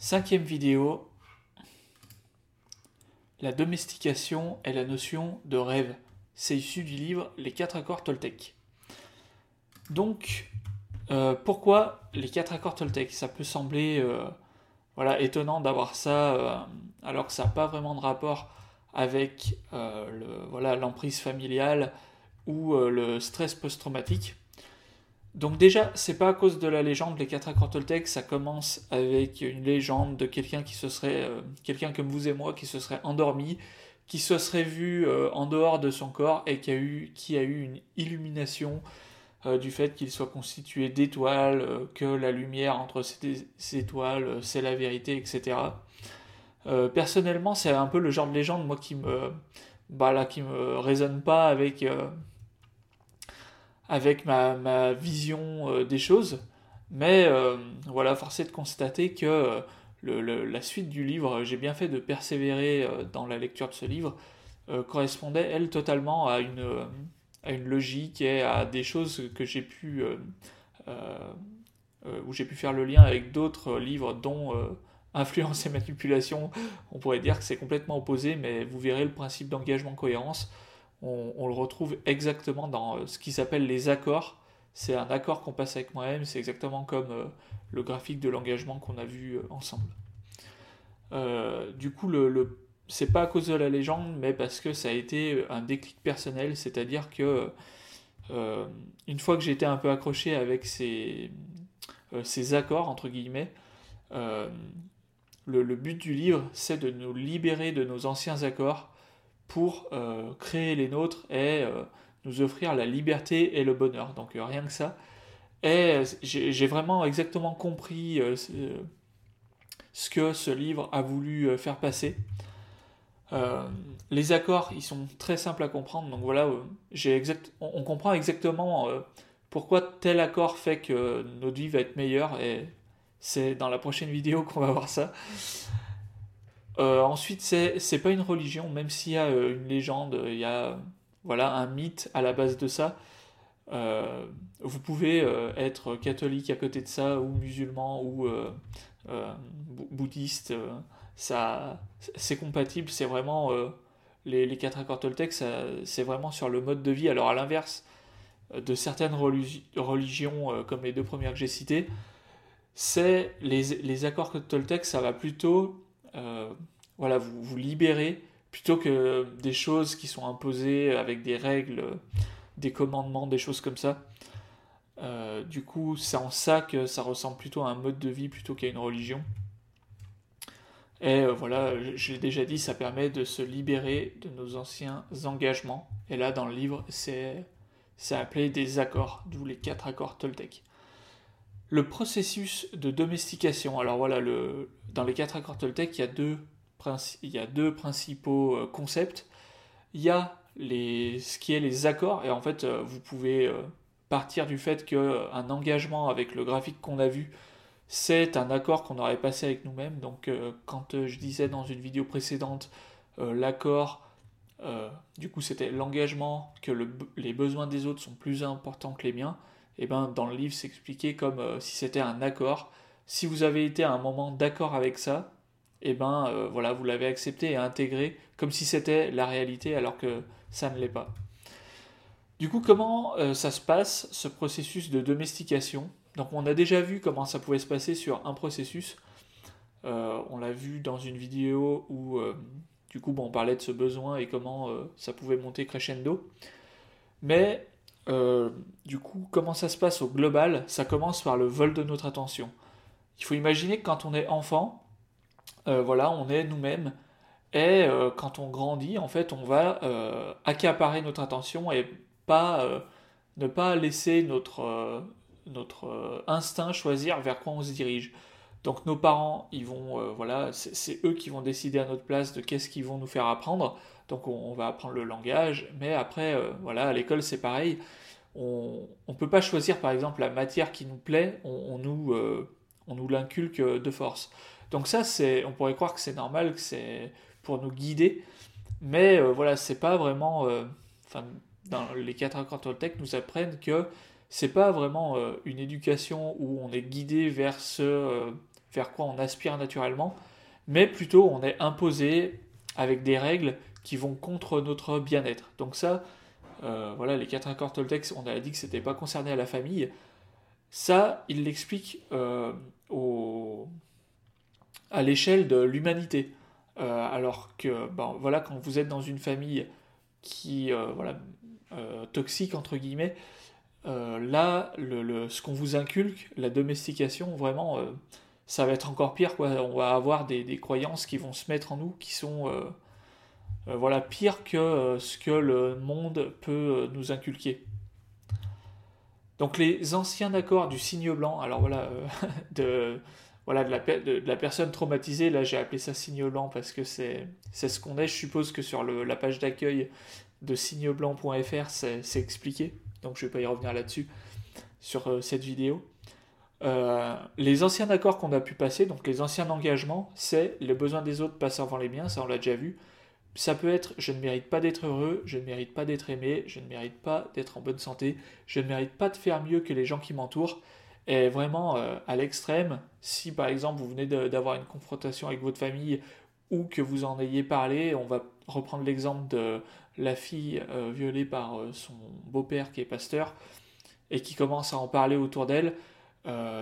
Cinquième vidéo, la domestication et la notion de rêve. C'est issu du livre Les quatre accords Toltec. Donc, euh, pourquoi les quatre accords Toltec? Ça peut sembler euh, étonnant d'avoir ça euh, alors que ça n'a pas vraiment de rapport avec l'emprise familiale ou le stress post-traumatique. Donc déjà, c'est pas à cause de la légende, les quatre accords Toltec, ça commence avec une légende de quelqu'un qui se serait, quelqu'un comme vous et moi, qui se serait endormi, qui se serait vu en dehors de son corps et qui a eu, une illumination euh, du fait qu'il soit constitué d'étoiles, euh, que la lumière entre ces, étoiles, euh, c'est la vérité, etc. personnellement, c'est un peu le genre de légende, moi, qui me, bah, là, qui me résonne pas avec, avec ma, vision des choses. Mais voilà, force est de constater que la suite du livre, j'ai bien fait de persévérer dans la lecture de ce livre, correspondait, elle, totalement à une logique et à des choses que j'ai pu euh, euh, euh, où j'ai pu faire le lien avec d'autres livres dont influence et manipulation, on pourrait dire que c'est complètement opposé, mais vous verrez le principe d'engagement-cohérence, on, le retrouve exactement dans ce qui s'appelle les accords. C'est un accord qu'on passe avec moi-même, c'est exactement comme le graphique de l'engagement qu'on a vu ensemble. du coup, c'est pas à cause de la légende, mais parce que ça a été un déclic personnel, c'est-à-dire que euh, une fois que j'étais un peu accroché avec ces, euh, accords, entre guillemets, euh, le, but du livre, c'est de nous libérer de nos anciens accords pour créer les nôtres et nous offrir la liberté et le bonheur. Donc rien que ça. Et j'ai vraiment exactement compris ce que ce livre a voulu faire passer. Euh, les accords, ils sont très simples à comprendre. Donc voilà, euh, exact, on, comprend exactement euh, pourquoi tel accord fait que notre vie va être meilleure. Et c'est dans la prochaine vidéo qu'on va voir ça. Ensuite, c'est pas une religion, même s'il y a une légende, il y a voilà un mythe à la base de ça. vous pouvez être catholique à côté de ça, ou musulman, ou bouddhiste ça, c'est compatible, c'est vraiment euh, les, quatre accords Toltec, c'est vraiment sur le mode de vie. Alors à l'inverse euh, de certaines religions, euh, comme les deux premières que j'ai citées, c'est les, les, accords Toltec, ça va plutôt voilà, vous, vous libérer plutôt que des choses qui sont imposées avec des règles, des commandements, des choses comme ça. du coup, c'est en ça que ça ressemble plutôt à un mode de vie plutôt qu'à une religion. Et euh, voilà, je l'ai déjà dit, ça permet de se libérer de nos anciens engagements. Et là, dans le livre, c'est appelé des accords, d'où les quatre accords Toltec. Le processus de domestication. Alors voilà, dans les quatre accords Toltec, il y a deux, principaux euh, concepts. Il y a ce qui est les accords, et en fait, euh, vous pouvez partir du fait qu'un engagement avec le graphique qu'on a vu, c'est un accord qu'on aurait passé avec nous-mêmes. Donc euh, quand euh, je disais dans une vidéo précédente euh, l'accord, du coup c'était l'engagement que les besoins des autres sont plus importants que les miens, et eh ben dans le livre c'est expliqué comme si c'était un accord. Si vous avez été à un moment d'accord avec ça, et eh ben voilà, vous l'avez accepté et intégré comme si c'était la réalité alors que ça ne l'est pas. Du coup, comment ça se passe, ce processus de domestication? Donc on a déjà vu comment ça pouvait se passer sur un processus. Euh, on l'a vu dans une vidéo où euh, du coup on parlait de ce besoin et comment euh, ça pouvait monter crescendo. Mais du coup comment ça se passe au global? Ça commence par le vol de notre attention. Il faut imaginer que quand on est enfant, voilà, on est nous-mêmes. Et quand on grandit, en fait, on va accaparer notre attention et pas ne pas laisser notre, notre euh, instinct choisir vers quoi on se dirige. Donc nos parents, ils vont, euh, voilà, c'est eux qui vont décider à notre place de qu'est-ce qu'ils vont nous faire apprendre. Donc on, va apprendre le langage, mais après, euh, voilà, à l'école c'est pareil. On ne peut pas choisir par exemple la matière qui nous plaît, on, nous, on nous l'inculque de force. Donc ça, c'est, on pourrait croire que c'est normal, que c'est pour nous guider, mais voilà, c'est pas vraiment, enfin, dans les quatre accords Toltec nous apprennent que c'est pas vraiment euh, une éducation où on est guidé vers ce, euh, vers quoi on aspire naturellement, mais plutôt on est imposé avec des règles qui vont contre notre bien-être. Donc ça, euh, voilà, les quatre accords Toltec, on a dit que c'était pas concerné à la famille. Ça, il l'explique euh, à l'échelle de l'humanité. Euh, alors que, ben, voilà, quand vous êtes dans une famille qui, voilà, toxique entre guillemets, là, ce qu'on vous inculque, la domestication, vraiment, ça va être encore pire. Quoi. On va avoir des, croyances qui vont se mettre en nous, qui sont euh, voilà, pire que euh, ce que le monde peut euh, nous inculquer. Donc les anciens accords du signe blanc, alors voilà, de, voilà de, la, personne traumatisée, là j'ai appelé ça signe blanc parce que c'est ce qu'on est, je suppose que sur la page d'accueil de signeblanc.fr c'est expliqué, donc je ne vais pas y revenir là-dessus sur cette vidéo. Les anciens accords qu'on a pu passer, donc les anciens engagements, c'est le besoin des autres passe avant les miens, ça on l'a déjà vu. Ça peut être je ne mérite pas d'être heureux, je ne mérite pas d'être aimé, je ne mérite pas d'être en bonne santé, je ne mérite pas de faire mieux que les gens qui m'entourent. Et vraiment, euh, à l'extrême, si par exemple vous venez d'avoir une confrontation avec votre famille ou que vous en ayez parlé, on va reprendre l'exemple de la fille euh, violée par euh, son beau-père qui est pasteur et qui commence à en parler autour d'elle.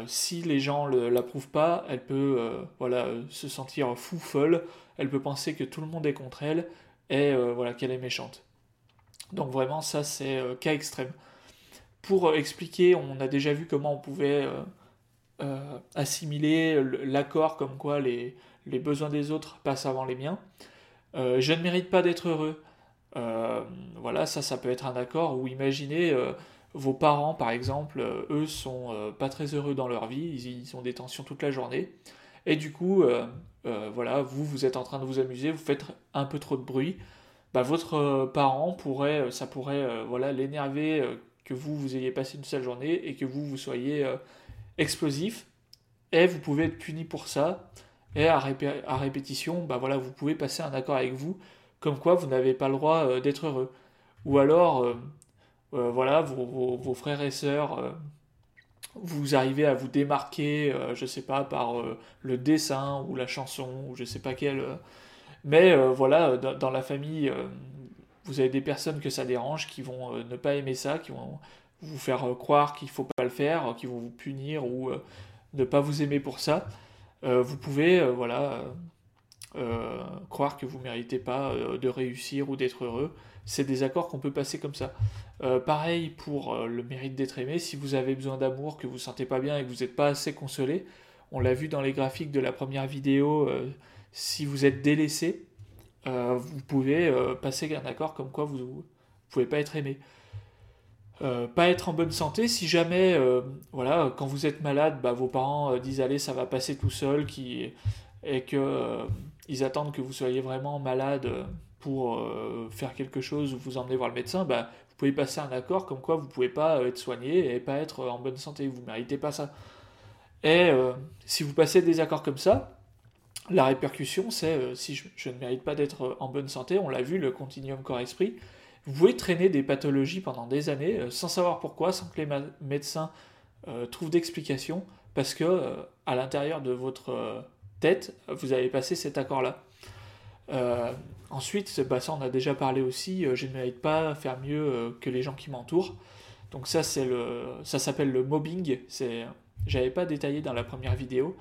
Si les gens ne l'approuvent pas, elle peut voilà, se sentir fou, folle, elle peut penser que tout le monde est contre elle et euh, voilà qu'elle est méchante. Donc vraiment ça c'est euh, cas extrême. Pour euh, expliquer, on a déjà vu comment on pouvait assimiler l'accord comme quoi les, les, besoins des autres passent avant les miens. je ne mérite pas d'être heureux. voilà, ça, ça peut être un accord. Ou imaginez, vos parents, par exemple, eux sont pas très heureux dans leur vie, ils, ont des tensions toute la journée. Et du coup, euh, voilà, vous, vous êtes en train de vous amuser, vous faites un peu trop de bruit, bah, votre euh, parent pourrait, euh, ça pourrait voilà, l'énerver que vous, vous ayez passé une seule journée et que vous, vous soyez explosif. Et vous pouvez être puni pour ça. Et à, répétition, bah voilà, vous pouvez passer un accord avec vous, comme quoi vous n'avez pas le droit d'être heureux. Ou alors, voilà, vos, frères et sœurs vous arrivez à vous démarquer, je euh, je sais pas, par euh, le dessin ou la chanson ou je sais pas. Euh. mais voilà, dans, la famille, vous avez des personnes que ça dérange, qui vont ne pas aimer ça, qui vont vous faire croire qu'il faut pas le faire, qui vont vous punir ou ne pas vous aimer pour ça. vous pouvez, voilà, croire que vous méritez pas de réussir ou d'être heureux. C'est des accords qu'on peut passer comme ça. Euh, pareil pour euh, le mérite d'être aimé, si vous avez besoin d'amour, que vous ne sentez pas bien et que vous n'êtes pas assez consolé, on l'a vu dans les graphiques de la première vidéo, euh, si vous êtes délaissé, vous pouvez passer un accord comme quoi vous ne pouvez pas être aimé. pas être en bonne santé, si jamais, voilà, quand vous êtes malade, bah, vos parents disent allez, ça va passer tout seul, qui, et que ils attendent que vous soyez vraiment malade pour faire quelque chose ou vous emmener voir le médecin, bah, vous pouvez passer un accord comme quoi vous ne pouvez pas euh, être soigné et pas être euh, en bonne santé, vous ne méritez pas ça. Et euh, si vous passez des accords comme ça, la répercussion, c'est si je, ne mérite pas d'être en bonne santé, on l'a vu, le continuum corps-esprit, vous pouvez traîner des pathologies pendant des années sans savoir pourquoi, sans que les médecins trouvent d'explication, parce que à l'intérieur de votre tête, vous avez passé cet accord-là. Ensuite, bah, ça on a déjà parlé aussi, euh, je ne mérite pas faire mieux euh, que les gens qui m'entourent. Donc ça c'est le, ça s'appelle le mobbing. C'est, j'avais pas détaillé dans la première vidéo.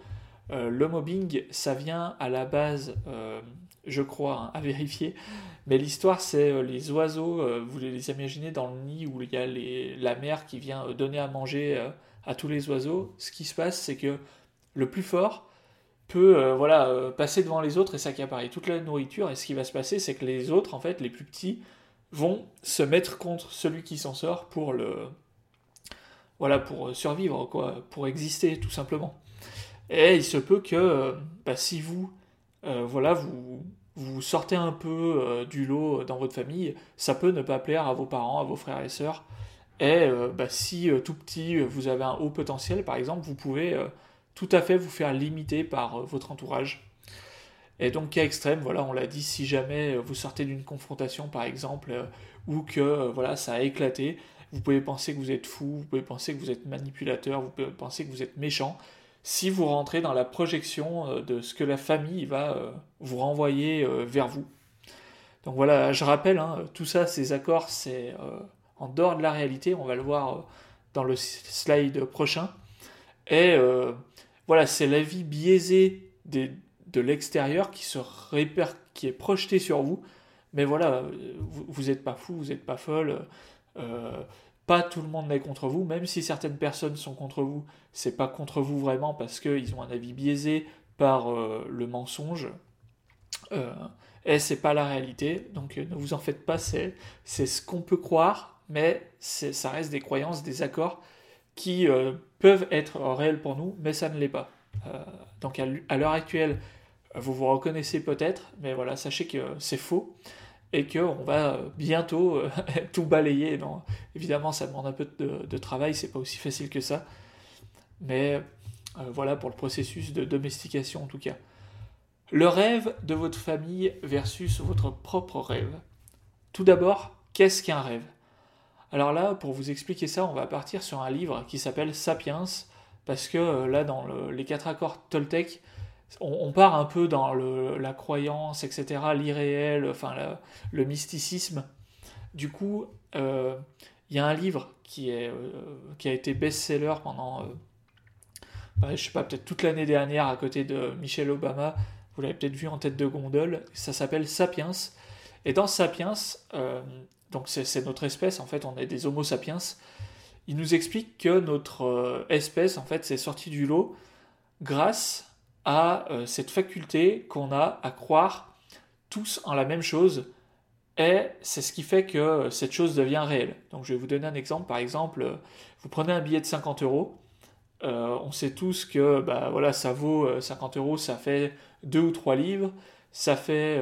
Euh, le mobbing, ça vient à la base, je crois, hein, à vérifier. Mais l'histoire c'est les oiseaux. vous les imaginez dans le nid où il y a la mère qui vient donner à manger à tous les oiseaux. Ce qui se passe, c'est que le plus fort peut euh, voilà, euh, passer devant les autres et s'accaparer toute la nourriture. Et ce qui va se passer, c'est que les autres, en fait, les plus petits, vont se mettre contre celui qui s'en sort pour le voilà pour survivre quoi pour exister tout simplement et il se peut que bah, si vous euh, voilà vous vous sortez un peu du lot dans votre famille ça peut ne pas plaire à vos parents à vos frères et sœurs et bah, si tout petit vous avez un haut potentiel par exemple vous pouvez tout à fait vous faire limiter par euh, votre entourage. Et donc cas extrême, voilà, on l'a dit, si jamais euh, vous sortez d'une confrontation par exemple, euh, ou que voilà, ça a éclaté, vous pouvez penser que vous êtes fou, vous pouvez penser que vous êtes manipulateur, vous pouvez penser que vous êtes méchant. si vous rentrez dans la projection de ce que la famille va vous renvoyer vers vous. Donc voilà, je rappelle, hein, tout ça, ces accords, c'est en dehors de la réalité, on va le voir dans le slide prochain. Et voilà, c'est la vie biaisée de l'extérieur qui se qui est projeté sur vous. Mais voilà, vous n'êtes pas fou, vous n'êtes pas folle. Euh, pas tout le monde n'est contre vous, même si certaines personnes sont contre vous, c'est pas contre vous vraiment parce qu'ils ont un avis biaisé par euh, le mensonge. Euh, et c'est pas la réalité, donc ne vous en faites pas, c'est ce qu'on peut croire, mais ça reste des croyances, des accords qui peuvent être réels pour nous, mais ça ne l'est pas. donc à l'heure actuelle, vous vous reconnaissez peut-être, mais voilà, sachez que c'est faux et qu'on va bientôt euh, tout balayer. évidemment, ça demande un peu de, de travail, c'est pas aussi facile que ça, mais euh, voilà pour le processus de domestication en tout cas. Le rêve de votre famille versus votre propre rêve. Tout d'abord, qu'est-ce qu'un rêve? Alors là, pour vous expliquer ça, on va partir sur un livre qui s'appelle Sapiens, parce que euh, là, dans les quatre accords Toltec, on, part un peu dans la croyance, etc., l'irréel, enfin le mysticisme. Du coup, euh, il y a un livre euh, qui a été best-seller pendant, euh, bah, je sais pas, peut-être toute l'année dernière à côté de Michelle Obama. Vous l'avez peut-être vu en tête de gondole. Ça s'appelle Sapiens. Et dans Sapiens, donc c'est notre espèce, en fait, on est des Homo sapiens. Il nous explique que notre espèce, en fait, s'est sortie du lot grâce à euh, cette faculté qu'on a à croire tous en la même chose, et c'est ce qui fait que euh, cette chose devient réelle. Donc je vais vous donner un exemple. Par exemple, euh, vous prenez un billet de 50 euros. on sait tous que bah, voilà, ça vaut 50 euros, ça fait deux ou trois livres, ça fait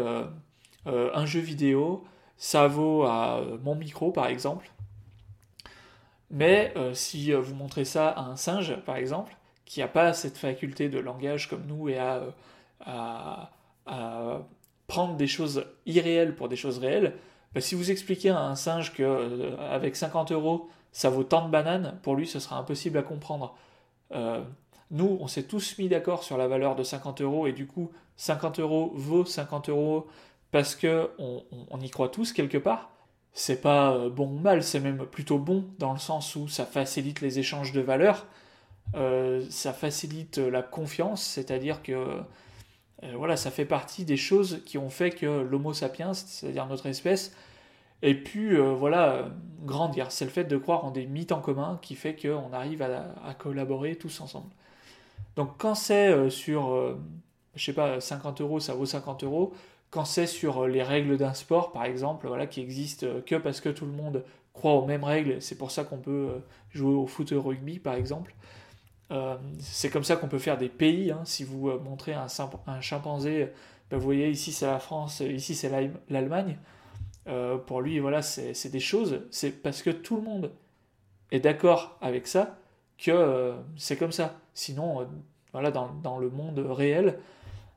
un jeu vidéo, ça vaut à mon micro par exemple. Mais si vous montrez ça à un singe par exemple, qui n'a pas cette faculté de langage comme nous et à, prendre des choses irréelles pour des choses réelles, bah, si vous expliquez à un singe que euh, avec 50 euros ça vaut tant de bananes, pour lui ce sera impossible à comprendre. Euh, nous, on s'est tous mis d'accord sur la valeur de 50 euros et du coup 50 euros vaut 50 euros parce que on, y croit tous quelque part. C'est pas euh, bon ou mal, c'est même plutôt bon dans le sens où ça facilite les échanges de valeurs euh, ça facilite la confiance, c'est-à-dire que euh, voilà, ça fait partie des choses qui ont fait que l'Homo sapiens, c'est-à-dire notre espèce, ait pu euh, voilà, grandir. C'est le fait de croire en des mythes en commun qui fait qu'on arrive à, collaborer tous ensemble. Donc quand c'est sur, je sais pas, 50 euros, ça vaut 50 euros. Quand c'est sur les règles d'un sport, par exemple, voilà, qui existe que parce que tout le monde croit aux mêmes règles, c'est pour ça qu'on peut jouer au foot rugby, par exemple. Euh, c'est comme ça qu'on peut faire des pays. Hein. Si vous euh, montrez un, chimpanzé, ben, vous voyez ici c'est la France, ici c'est l'Allemagne. Euh, pour lui, voilà, c'est des choses. C'est parce que tout le monde est d'accord avec ça que c'est comme ça. Sinon, voilà, dans, le monde réel,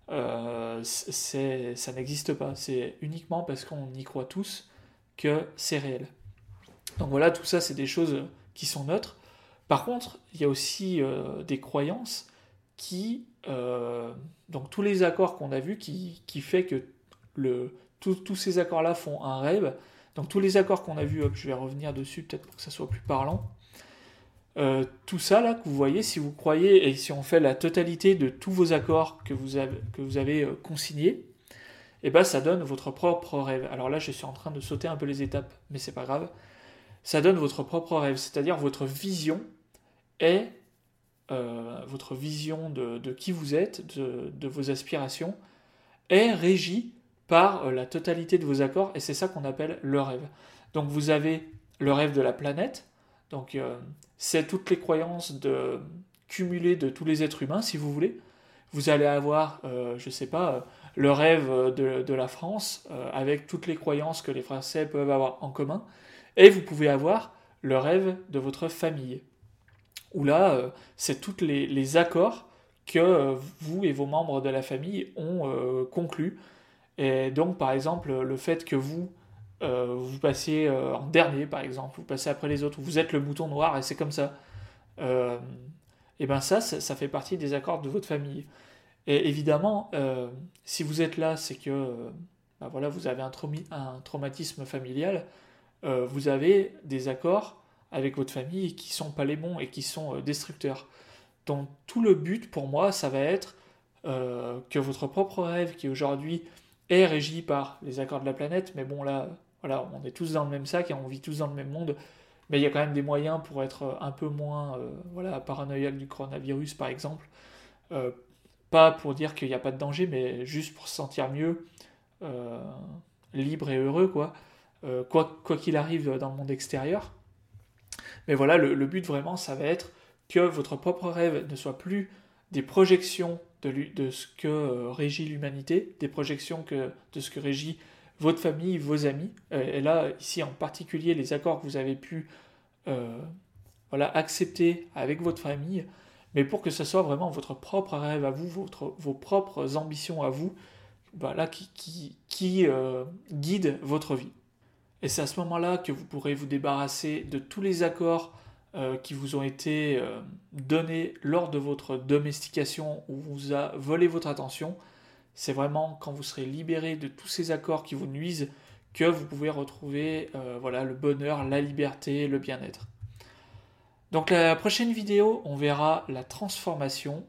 ça n'existe pas. C'est uniquement parce qu'on y croit tous que c'est réel. Donc voilà, tout ça, c'est des choses qui sont neutres. Par contre, il y a aussi euh, des croyances qui, euh, donc tous les accords qu'on a vus, qui, qui fait que le, tous ces accords-là font un rêve. Donc tous les accords qu'on a vus, je vais revenir dessus peut-être pour que ça soit plus parlant. Euh, tout ça là que vous voyez, si vous croyez et si on fait la totalité de tous vos accords que vous avez, que vous avez consignés, et eh ben ça donne votre propre rêve. Alors là, je suis en train de sauter un peu les étapes, mais c'est pas grave. Ça donne votre propre rêve, c'est-à-dire votre vision est euh, votre vision de, qui vous êtes, de, vos aspirations, est régie par euh, la totalité de vos accords, et c'est ça qu'on appelle le rêve. Donc vous avez le rêve de la planète, donc euh, c'est toutes les croyances de, cumulées de tous les êtres humains, si vous voulez. Vous allez avoir, je ne sais pas, le rêve de, de la France, avec toutes les croyances que les Français peuvent avoir en commun, et vous pouvez avoir le rêve de votre famille où là, euh, c'est tous les, accords que euh, vous et vos membres de la famille ont euh, conclus. Et donc, par exemple, le fait que vous, vous passiez en dernier, par exemple, vous passez après les autres, vous êtes le mouton noir et c'est comme ça. et ben ça, ça, fait partie des accords de votre famille. Et évidemment, euh, si vous êtes là, c'est que ben voilà, vous avez un, un traumatisme familial, euh, vous avez des accords avec votre famille qui sont pas les bons et qui sont destructeurs. Donc tout le but pour moi, ça va être que votre propre rêve, qui aujourd'hui est régi par les accords de la planète, mais bon là, on est tous dans le même sac et on vit tous dans le même monde, mais il y a quand même des moyens pour être un peu moins euh, voilà, paranoïaque du coronavirus, par exemple. Euh, pas pour dire qu'il n'y a pas de danger, mais juste pour se sentir mieux, euh, libre et heureux, quoi. quoi qu'il arrive dans le monde extérieur. Mais voilà, le, but vraiment, ça va être que votre propre rêve ne soit plus des projections de, de ce que régit l'humanité, des projections que, de ce que régit votre famille, vos amis. Euh, et là, ici en particulier, les accords que vous avez pu euh, voilà, accepter avec votre famille, mais pour que ce soit vraiment votre propre rêve à vous, votre, vos propres ambitions à vous, voilà, qui, qui, qui euh, guident votre vie. Et c'est à ce moment-là que vous pourrez vous débarrasser de tous les accords qui vous ont été donnés lors de votre domestication où vous a volé votre attention c'est vraiment quand vous serez libéré de tous ces accords qui vous nuisent que vous pouvez retrouver euh, voilà, le bonheur, la liberté, le bien-être. Donc la prochaine vidéo, on verra la transformation